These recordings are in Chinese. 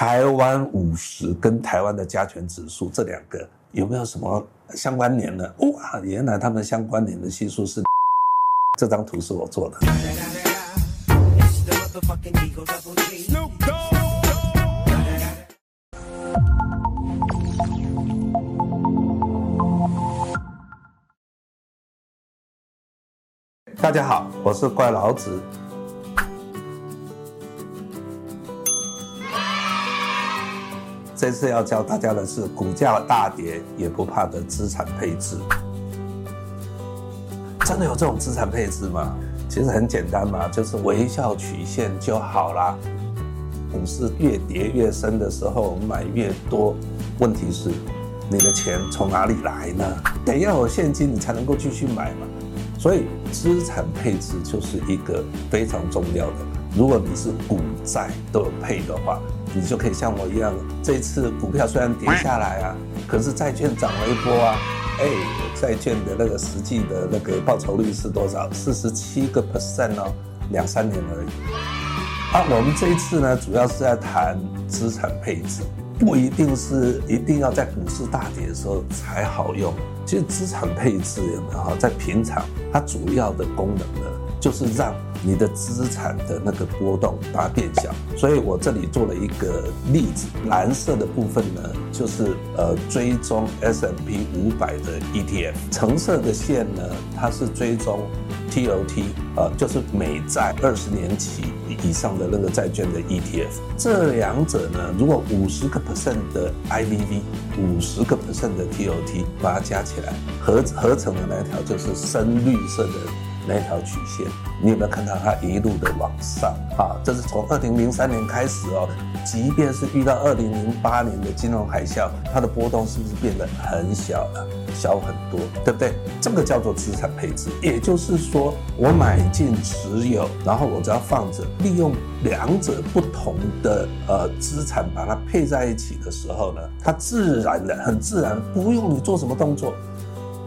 台湾五十跟台湾的加权指数这两个有没有什么相关联呢？哇，原来他们相关联的系数是。这张图是我做的。大家好，我是怪老子。这次要教大家的是股价大跌也不怕的资产配置。真的有这种资产配置吗？其实很简单嘛，就是微笑曲线就好啦。股市越跌越深的时候，买越多。问题是，你的钱从哪里来呢？得要有现金，你才能够继续买嘛。所以，资产配置就是一个非常重要的。如果你是股债都有配的话。你就可以像我一样，这次股票虽然跌下来啊，可是债券涨了一波啊，哎，债券的那个实际的那个报酬率是多少？四十七个 percent 哦，两三年而已。啊，我们这一次呢，主要是在谈资产配置，不一定是一定要在股市大跌的时候才好用。其实资产配置有没有，在平常它主要的功能呢，就是让。你的资产的那个波动把它变小，所以我这里做了一个例子，蓝色的部分呢，就是呃追踪 S M P 五百的 ETF，橙色的线呢，它是追踪 TOT，呃就是美债二十年期以上的那个债券的 ETF，这两者呢，如果五十个 percent 的 IVV，五十个 percent 的 TOT，把它加起来，合合成的那条就是深绿色的。那条曲线，你有没有看到它一路的往上？啊，这是从二零零三年开始哦，即便是遇到二零零八年的金融海啸，它的波动是不是变得很小了？小很多，对不对？这个叫做资产配置，也就是说，我买进持有，然后我只要放着，利用两者不同的呃资产把它配在一起的时候呢，它自然的、很自然，不用你做什么动作。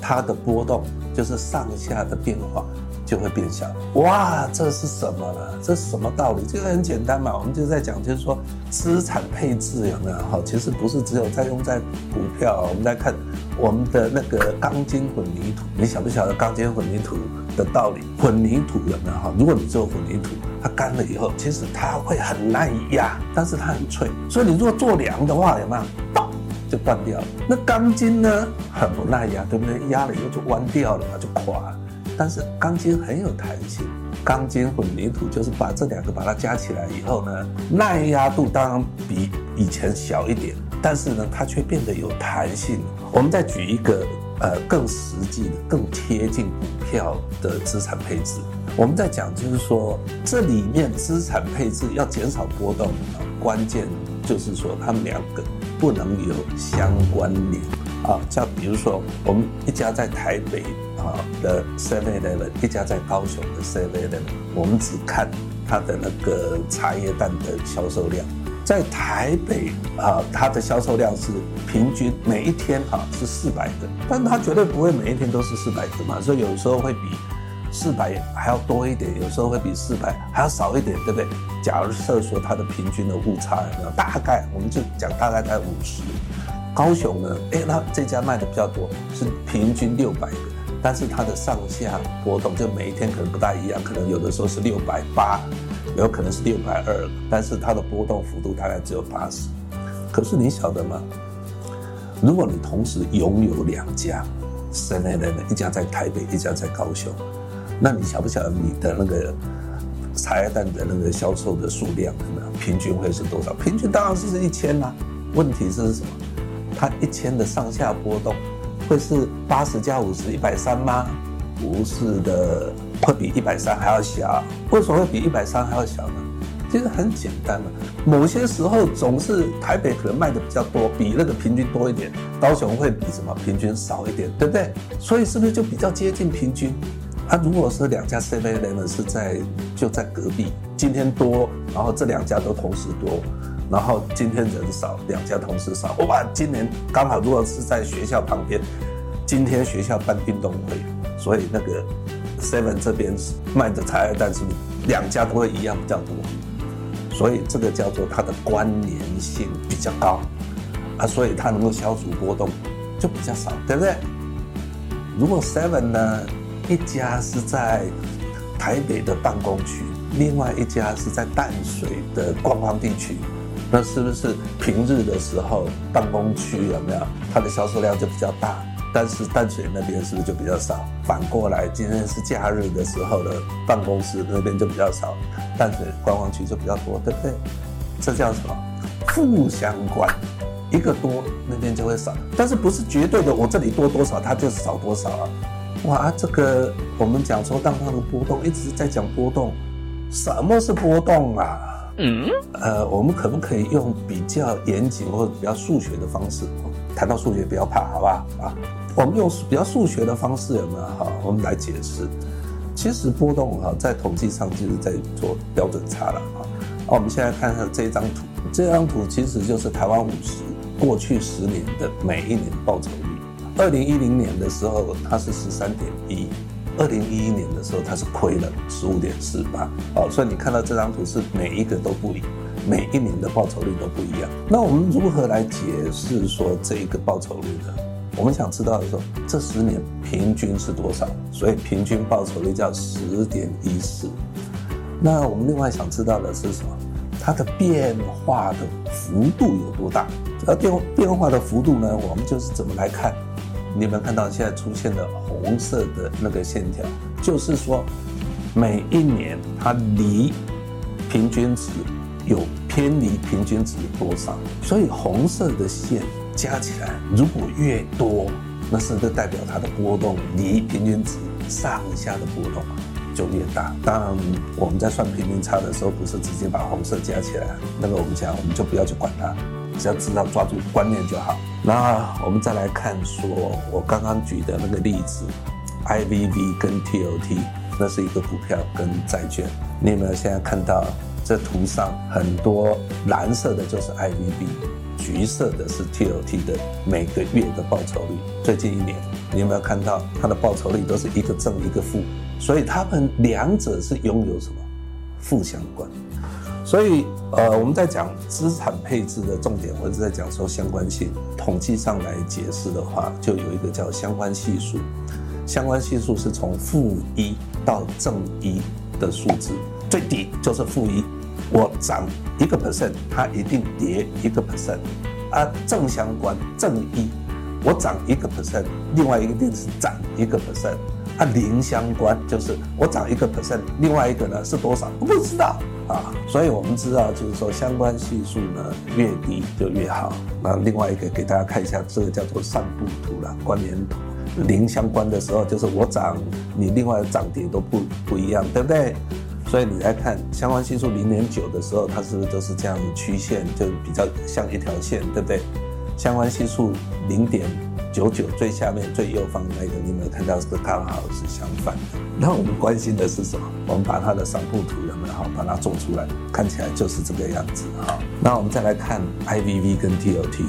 它的波动就是上下的变化就会变小。哇，这是什么呢？这是什么道理？这个很简单嘛，我们就在讲，就是说资产配置有没有？哈，其实不是只有在用在股票。我们在看我们的那个钢筋混凝土，你晓不晓得钢筋混凝土的道理？混凝土有没有？哈，如果你做混凝土，它干了以后，其实它会很耐压，但是它很脆。所以你如果做梁的话，有没有？就断掉了。那钢筋呢，很不耐压，对不对？压了以后就弯掉了嘛，就垮了。但是钢筋很有弹性，钢筋混凝土就是把这两个把它加起来以后呢，耐压度当然比以前小一点，但是呢，它却变得有弹性。我们再举一个呃更实际的、更贴近股票的资产配置。我们在讲就是说，这里面资产配置要减少波动，关键就是说它们两个。不能有相关联啊，像比如说，我们一家在台北啊的 Seven Eleven，一家在高雄的 Seven Eleven，我们只看它的那个茶叶蛋的销售量，在台北啊，它的销售量是平均每一天啊是四百个，但它绝对不会每一天都是四百个嘛，所以有时候会比。四百还要多一点，有时候会比四百还要少一点，对不对？假如设说它的平均的误差有没有？大概我们就讲大概在五十。高雄呢？哎，那这家卖的比较多，是平均六百个，但是它的上下波动就每一天可能不大一样，可能有的时候是六百八，有可能是六百二，但是它的波动幅度大概只有八十。可是你晓得吗？如果你同时拥有两家，7-11，一家在台北，一家在高雄。那你晓不晓得你的那个茶叶蛋的那个销售的数量有没有平均会是多少？平均当然是一千啦。问题是什么？它一千的上下波动会是八十加五十一百三吗？不是的，会比一百三还要小。为什么会比一百三还要小呢？其实很简单嘛，某些时候总是台北可能卖的比较多，比那个平均多一点，高雄会比什么平均少一点，对不对？所以是不是就比较接近平均？啊、如果是两家7-11是在就在隔壁，今天多，然后这两家都同时多，然后今天人少，两家同时少，哇，今年刚好如果是在学校旁边，今天学校办运动会，所以那个 Seven 这边卖的茶叶蛋是不是两家都会一样比较多？所以这个叫做它的关联性比较高啊，所以它能够消除波动就比较少，对不对？如果 Seven 呢，一家是在台北的办公区，另外一家是在淡水的观光地区，那是不是平日的时候办公区有没有它的销售量就比较大？但是淡水那边是不是就比较少？反过来，今天是假日的时候的办公室那边就比较少，淡水观光区就比较多，对不对？这叫什么？负相关，一个多那边就会少，但是不是绝对的，我这里多多少，它就少多少啊？哇，这个我们讲说当它的波动一直在讲波动，什么是波动啊？嗯，呃，我们可不可以用比较严谨或者比较数学的方式？谈到数学不要怕，好不好？啊，我们用比较数学的方式有没有？哈，我们来解释。其实波动哈，在统计上就是在做标准差了啊。我们现在看看这张图，这张图其实就是台湾五十过去十年的每一年报酬率。二零一零年的时候，它是十三点一。二零一一年的时候，它是亏了十五点四八，好，所以你看到这张图是每一个都不一，每一年的报酬率都不一样。那我们如何来解释说这一个报酬率呢？我们想知道的时候，这十年平均是多少？所以平均报酬率叫十点一四。那我们另外想知道的是什么？它的变化的幅度有多大？而变变化的幅度呢？我们就是怎么来看？你有没有看到现在出现的红色的那个线条？就是说，每一年它离平均值有偏离平均值多少？所以红色的线加起来如果越多，那是不是代表它的波动离平均值上下的波动就越大？当然，我们在算平均差的时候，不是直接把红色加起来，那个我们讲，我们就不要去管它。只要知道抓住观念就好。那我们再来看，说我刚刚举的那个例子，IVV 跟 TOT，那是一个股票跟债券。你有没有现在看到这图上很多蓝色的就是 IVV，橘色的是 TOT 的每个月的报酬率？最近一年，你有没有看到它的报酬率都是一个正一个负？所以它们两者是拥有什么负相关？所以，呃，我们在讲资产配置的重点，或者在讲说相关性，统计上来解释的话，就有一个叫相关系数。相关系数是从负一到正一的数字，最低就是负一。我涨一个 percent，它一定跌一个 percent。啊，正相关正一，我涨一个 percent，另外一个定是涨一个 percent。它零相关，就是我涨一个 percent，另外一个呢是多少？我不知道啊。所以我们知道，就是说相关系数呢越低就越好。那另外一个给大家看一下，这个叫做散布图了，关联图。零相关的时候，就是我涨，你另外涨跌都不不一样，对不对？所以你来看相关系数零点九的时候，它是不是都是这样的曲线，就比较像一条线，对不对？相关系数零点。九九最下面最右方那个，你有没有看到？是刚好是相反的。那我们关心的是什么？我们把它的散布图有没有好把它做出来？看起来就是这个样子哈。那我们再来看 IVV 跟 TOT，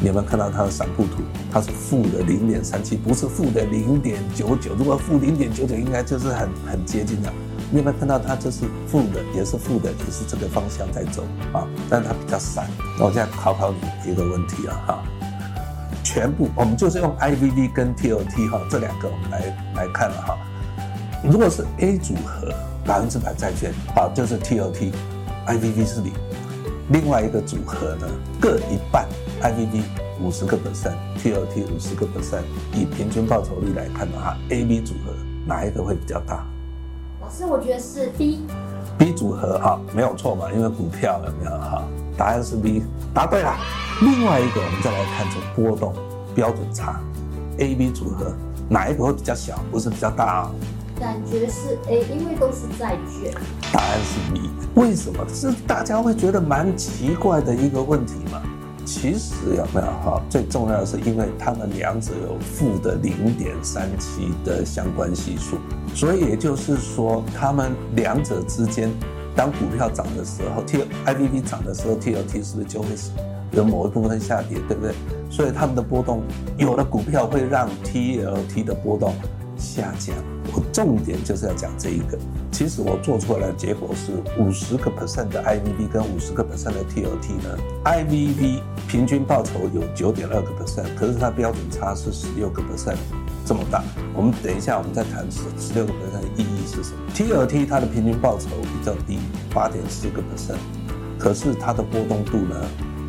你有没有看到它的散布图？它是负的零点三七，不是负的零点九九。如果负零点九九，应该就是很很接近的。你有没有看到它这是负的，也是负的，也是这个方向在走啊？但它比较散。那我现在考考你一个问题啊哈。全部，我们就是用 IVV 跟 TOT 哈，这两个我们来来看了哈。如果是 A 组合百分之百债券，好，就是 TOT，IVV 是零。另外一个组合呢，各一半，IVV 五十个 percent，TOT 五十个 percent。以平均报酬率来看的话，AB 组合哪一个会比较大？老师，我觉得是 B。B 组合哈，没有错嘛，因为股票有没有哈？答案是 B，答对了。另外一个，我们再来看这波动标准差，A、B 组合哪一个会比较小？不是比较大啊？感觉是 A，因为都是债券。答案是 B，为什么？是大家会觉得蛮奇怪的一个问题嘛？其实有没有哈？最重要的是，因为他们两者有负的零点三七的相关系数，所以也就是说，他们两者之间，当股票涨的时候，T I V V 涨的时候，T L T 是不是就会有某一部分下跌，对不对？所以他们的波动，有的股票会让 T L T 的波动下降。我重点就是要讲这一个。其实我做出来的结果是五十个 percent 的 IVV 跟五十个 percent 的 TLT 呢，IVV 平均报酬有九点二个 percent，可是它标准差是十六个 percent，这么大。我们等一下我们再谈十十六个 percent 的意义是什么 TLT 它的平均报酬比较低，八点四个 percent，可是它的波动度呢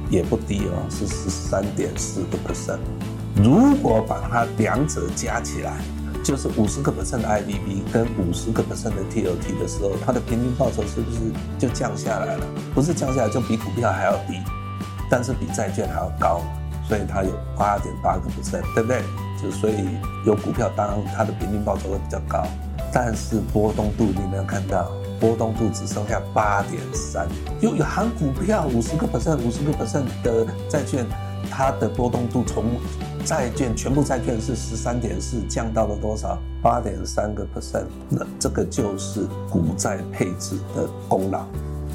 也不低哦，是十三点四个 percent。如果把它两者加起来，就是五十个 percent 的 I B B 跟五十个 percent 的 TOT 的时候，它的平均报酬是不是就降下来了？不是降下来，就比股票还要低，但是比债券还要高，所以它有八点八个 percent，对不对？就所以有股票，当然它的平均报酬会比较高，但是波动度你没有看到，波动度只剩下八点三，又有含股票五十个 percent、五十个 percent 的债券，它的波动度从债券全部债券是十三点四，降到了多少？八点三个 percent。那这个就是股债配置的功劳，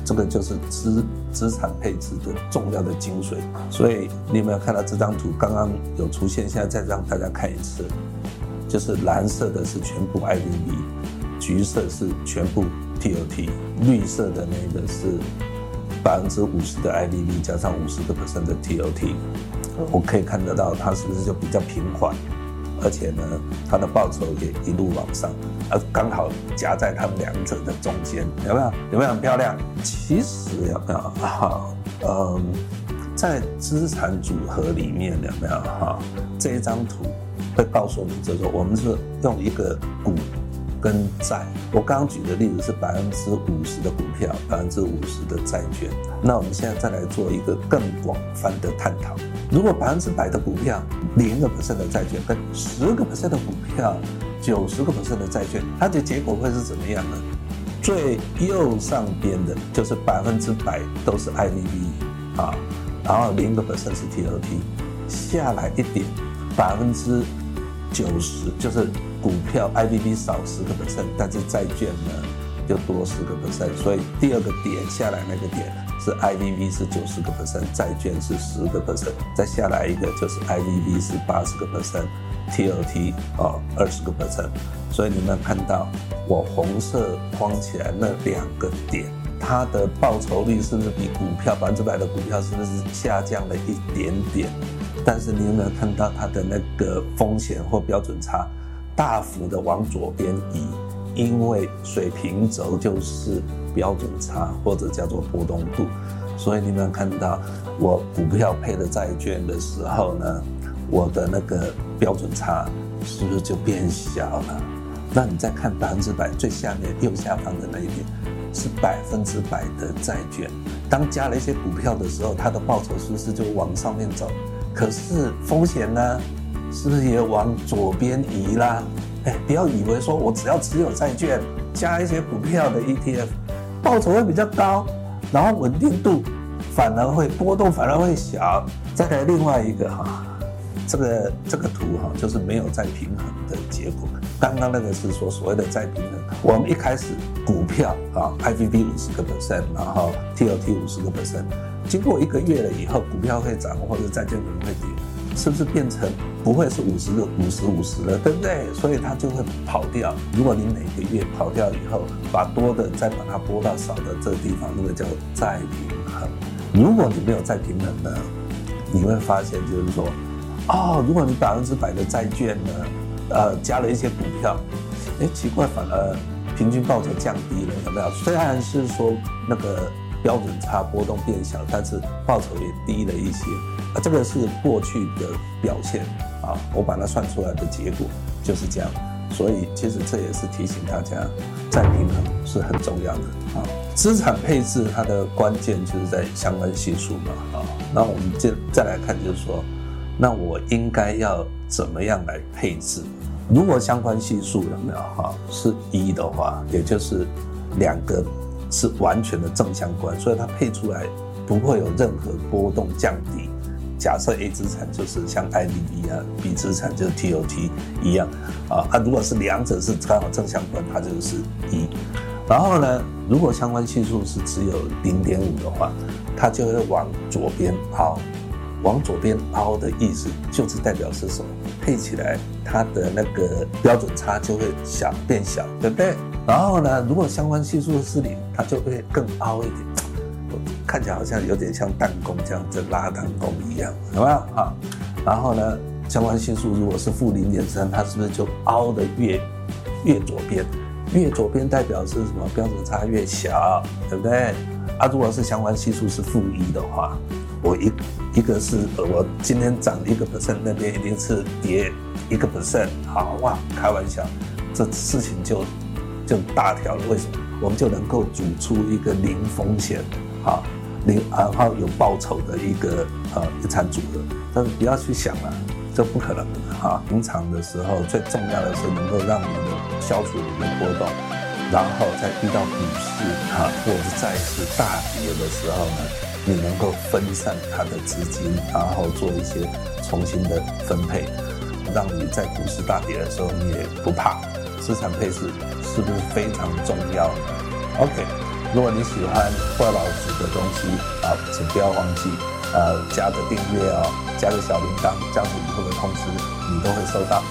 这个就是资资产配置的重要的精髓。所以你有没有看到这张图？刚刚有出现，现在再让大家看一次，就是蓝色的是全部 IVV，橘色是全部 TOT，绿色的那个是百分之五十的 IVV 加上五十个 percent 的 TOT。我可以看得到，它是不是就比较平缓，而且呢，它的报酬也一路往上，而刚好夹在他们两者的中间，有没有？有没有很漂亮？其实有没有？哈，嗯，在资产组合里面有没有？哈，这一张图会告诉你，就是说我们是用一个股。跟债，我刚刚举的例子是百分之五十的股票，百分之五十的债券。那我们现在再来做一个更广泛的探讨：如果百分之百的股票，零个 percent 的债券，跟十个 percent 的股票，九十个 percent 的债券，它的结果会是怎么样呢？最右上边的就是百分之百都是 IVV 啊，然后零个 percent 是 TOT，下来一点，百分之九十就是。股票 IVV 少十个 percent，但是债券呢就多十个 percent，所以第二个点下来那个点是 IVV 是九十个 percent，债券是十个 percent，再下来一个就是 IVV 是八十个 percent，TOT 啊二十个 percent，所以你们看到我红色框起来那两个点，它的报酬率是不是比股票百分之百的股票是不是下降了一点点？但是你有没有看到它的那个风险或标准差？大幅的往左边移，因为水平轴就是标准差或者叫做波动度，所以你们看到我股票配的债券的时候呢，我的那个标准差是不是就变小了？那你再看百分之百最下面右下方的那一点，是百分之百的债券，当加了一些股票的时候，它的报酬是不是就往上面走？可是风险呢？是不是也往左边移啦？哎，不要以为说我只要持有债券，加一些股票的 ETF，报酬会比较高，然后稳定度反而会波动反而会小。再来另外一个哈，这个这个图哈，就是没有再平衡的结果。刚刚那个是说所谓的再平衡，我们一开始股票啊，IVV 五十个 percent，然后 TOT 五十个 percent，经过一个月了以后，股票会涨或者债券可能会跌。是不是变成不会是五十个五十五十了，对不对？所以它就会跑掉。如果你每个月跑掉以后，把多的再把它拨到少的这个地方，那个叫再平衡。如果你没有再平衡呢，你会发现就是说，哦，如果你百分之百的债券呢，呃，加了一些股票，哎，奇怪，反而平均报酬降低了，有没有？虽然是说那个。标准差波动变小，但是报酬也低了一些，啊，这个是过去的表现啊，我把它算出来的结果就是这样，所以其实这也是提醒大家，再平衡是很重要的啊。资产配置它的关键就是在相关系数嘛啊，那我们再再来看，就是说，那我应该要怎么样来配置？如果相关系数有没有哈是一的话，也就是两个。是完全的正相关，所以它配出来不会有任何波动降低。假设 A 资产就是像 I B B 啊，B 资产就是 TOT 一样啊，啊，如果是两者是刚好正相关，它就是一。然后呢，如果相关系数是只有零点五的话，它就会往左边凹，往左边凹的意思，就是代表是什么？配起来它的那个标准差就会小变小，对不对？然后呢，如果相关系数是零，它就会更凹一点，看起来好像有点像弹弓这样子拉弹弓一样，有没有啊？然后呢，相关系数如果是负零点三，它是不是就凹的越越左边？越左边代表是什么？标准差越小，对不对？啊，如果是相关系数是负一的话，我一一个是我今天涨一个 percent，那边一定是跌一个 percent，好哇，开玩笑，这事情就就大条了。为什么？我们就能够组出一个零风险，好零然后有报酬的一个呃资产组合。但是不要去想了，这不可能的哈。平常的时候最重要的是能够让你的消除你的波动，然后在遇到股市哈或者是债市大跌的时候呢，你能够分散它的资金，然后做一些重新的分配，让你在股市大跌的时候你也不怕。资产配置是不是非常重要呢？OK，如果你喜欢霍老师的东西啊，请不要忘记呃加个订阅哦，加个小铃铛，这样子以后的通知你都会收到。